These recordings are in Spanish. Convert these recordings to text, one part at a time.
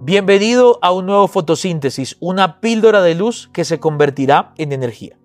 Bienvenido a un nuevo fotosíntesis, una píldora de luz que se convertirá en energía.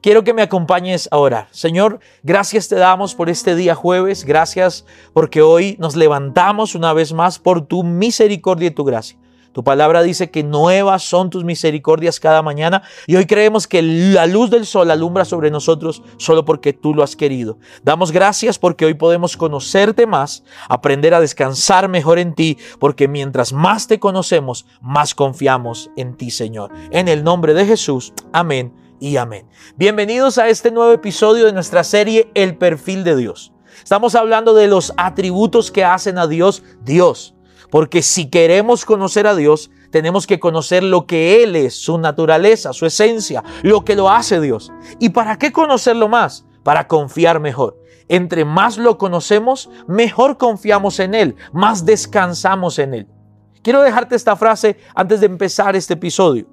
Quiero que me acompañes a orar. Señor, gracias te damos por este día jueves, gracias porque hoy nos levantamos una vez más por tu misericordia y tu gracia. Tu palabra dice que nuevas son tus misericordias cada mañana y hoy creemos que la luz del sol alumbra sobre nosotros solo porque tú lo has querido. Damos gracias porque hoy podemos conocerte más, aprender a descansar mejor en ti, porque mientras más te conocemos, más confiamos en ti, Señor. En el nombre de Jesús, amén y amén. Bienvenidos a este nuevo episodio de nuestra serie El perfil de Dios. Estamos hablando de los atributos que hacen a Dios Dios. Porque si queremos conocer a Dios, tenemos que conocer lo que Él es, su naturaleza, su esencia, lo que lo hace Dios. ¿Y para qué conocerlo más? Para confiar mejor. Entre más lo conocemos, mejor confiamos en Él, más descansamos en Él. Quiero dejarte esta frase antes de empezar este episodio.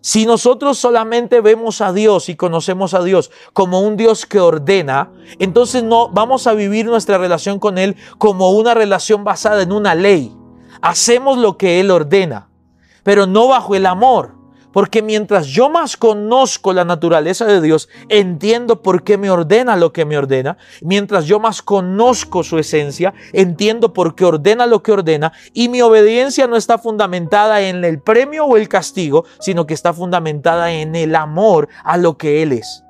Si nosotros solamente vemos a Dios y conocemos a Dios como un Dios que ordena, entonces no vamos a vivir nuestra relación con Él como una relación basada en una ley. Hacemos lo que Él ordena, pero no bajo el amor. Porque mientras yo más conozco la naturaleza de Dios, entiendo por qué me ordena lo que me ordena. Mientras yo más conozco su esencia, entiendo por qué ordena lo que ordena. Y mi obediencia no está fundamentada en el premio o el castigo, sino que está fundamentada en el amor a lo que Él es.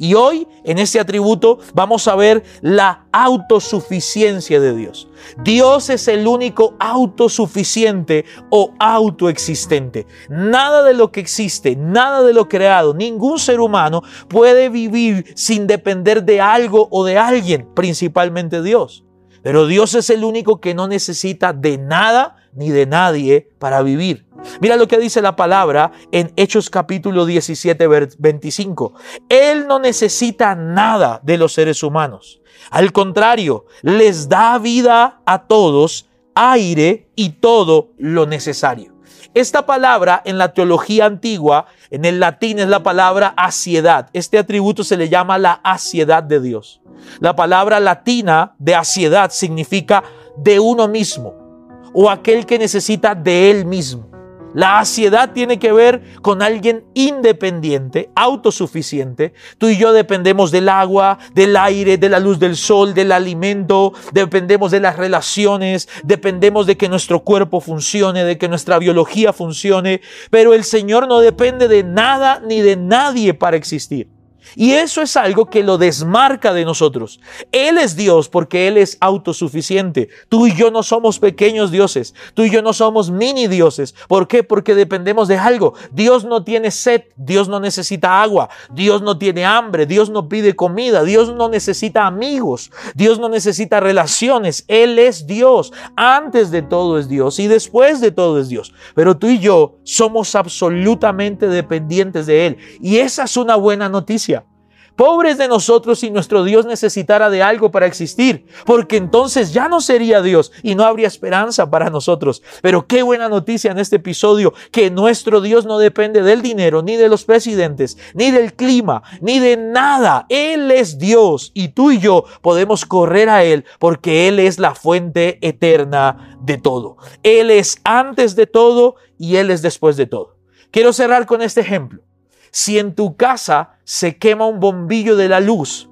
Y hoy en este atributo vamos a ver la autosuficiencia de Dios. Dios es el único autosuficiente o autoexistente. Nada de lo que existe, nada de lo creado, ningún ser humano puede vivir sin depender de algo o de alguien, principalmente Dios. Pero Dios es el único que no necesita de nada ni de nadie para vivir. Mira lo que dice la palabra en Hechos capítulo 17, 25. Él no necesita nada de los seres humanos. Al contrario, les da vida a todos, aire y todo lo necesario. Esta palabra en la teología antigua, en el latín es la palabra asiedad. Este atributo se le llama la asiedad de Dios. La palabra latina de asiedad significa de uno mismo o aquel que necesita de él mismo. La ansiedad tiene que ver con alguien independiente, autosuficiente. Tú y yo dependemos del agua, del aire, de la luz del sol, del alimento, dependemos de las relaciones, dependemos de que nuestro cuerpo funcione, de que nuestra biología funcione, pero el Señor no depende de nada ni de nadie para existir. Y eso es algo que lo desmarca de nosotros. Él es Dios porque Él es autosuficiente. Tú y yo no somos pequeños dioses. Tú y yo no somos mini dioses. ¿Por qué? Porque dependemos de algo. Dios no tiene sed. Dios no necesita agua. Dios no tiene hambre. Dios no pide comida. Dios no necesita amigos. Dios no necesita relaciones. Él es Dios. Antes de todo es Dios y después de todo es Dios. Pero tú y yo somos absolutamente dependientes de Él. Y esa es una buena noticia. Pobres de nosotros si nuestro Dios necesitara de algo para existir, porque entonces ya no sería Dios y no habría esperanza para nosotros. Pero qué buena noticia en este episodio, que nuestro Dios no depende del dinero, ni de los presidentes, ni del clima, ni de nada. Él es Dios y tú y yo podemos correr a Él porque Él es la fuente eterna de todo. Él es antes de todo y Él es después de todo. Quiero cerrar con este ejemplo. Si en tu casa se quema un bombillo de la luz,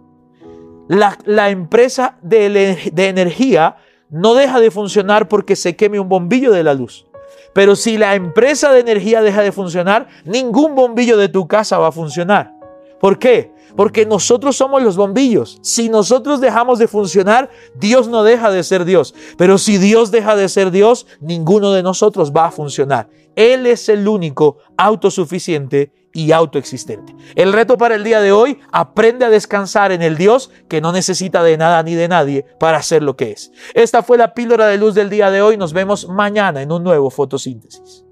la, empresa de, de energía no deja de funcionar porque se queme un bombillo de la luz. Pero si la empresa de energía deja de funcionar, ningún bombillo de tu casa va a funcionar. ¿Por qué? Porque nosotros somos los bombillos. Si nosotros dejamos de funcionar, Dios no deja de ser Dios. Pero si Dios deja de ser Dios, ninguno de nosotros va a funcionar. Él es el único autosuficiente y autoexistente. El reto para el día de hoy, aprende a descansar en el Dios que no necesita de nada ni de nadie para ser lo que es. Esta fue la píldora de luz del día de hoy. Nos vemos mañana en un nuevo fotosíntesis.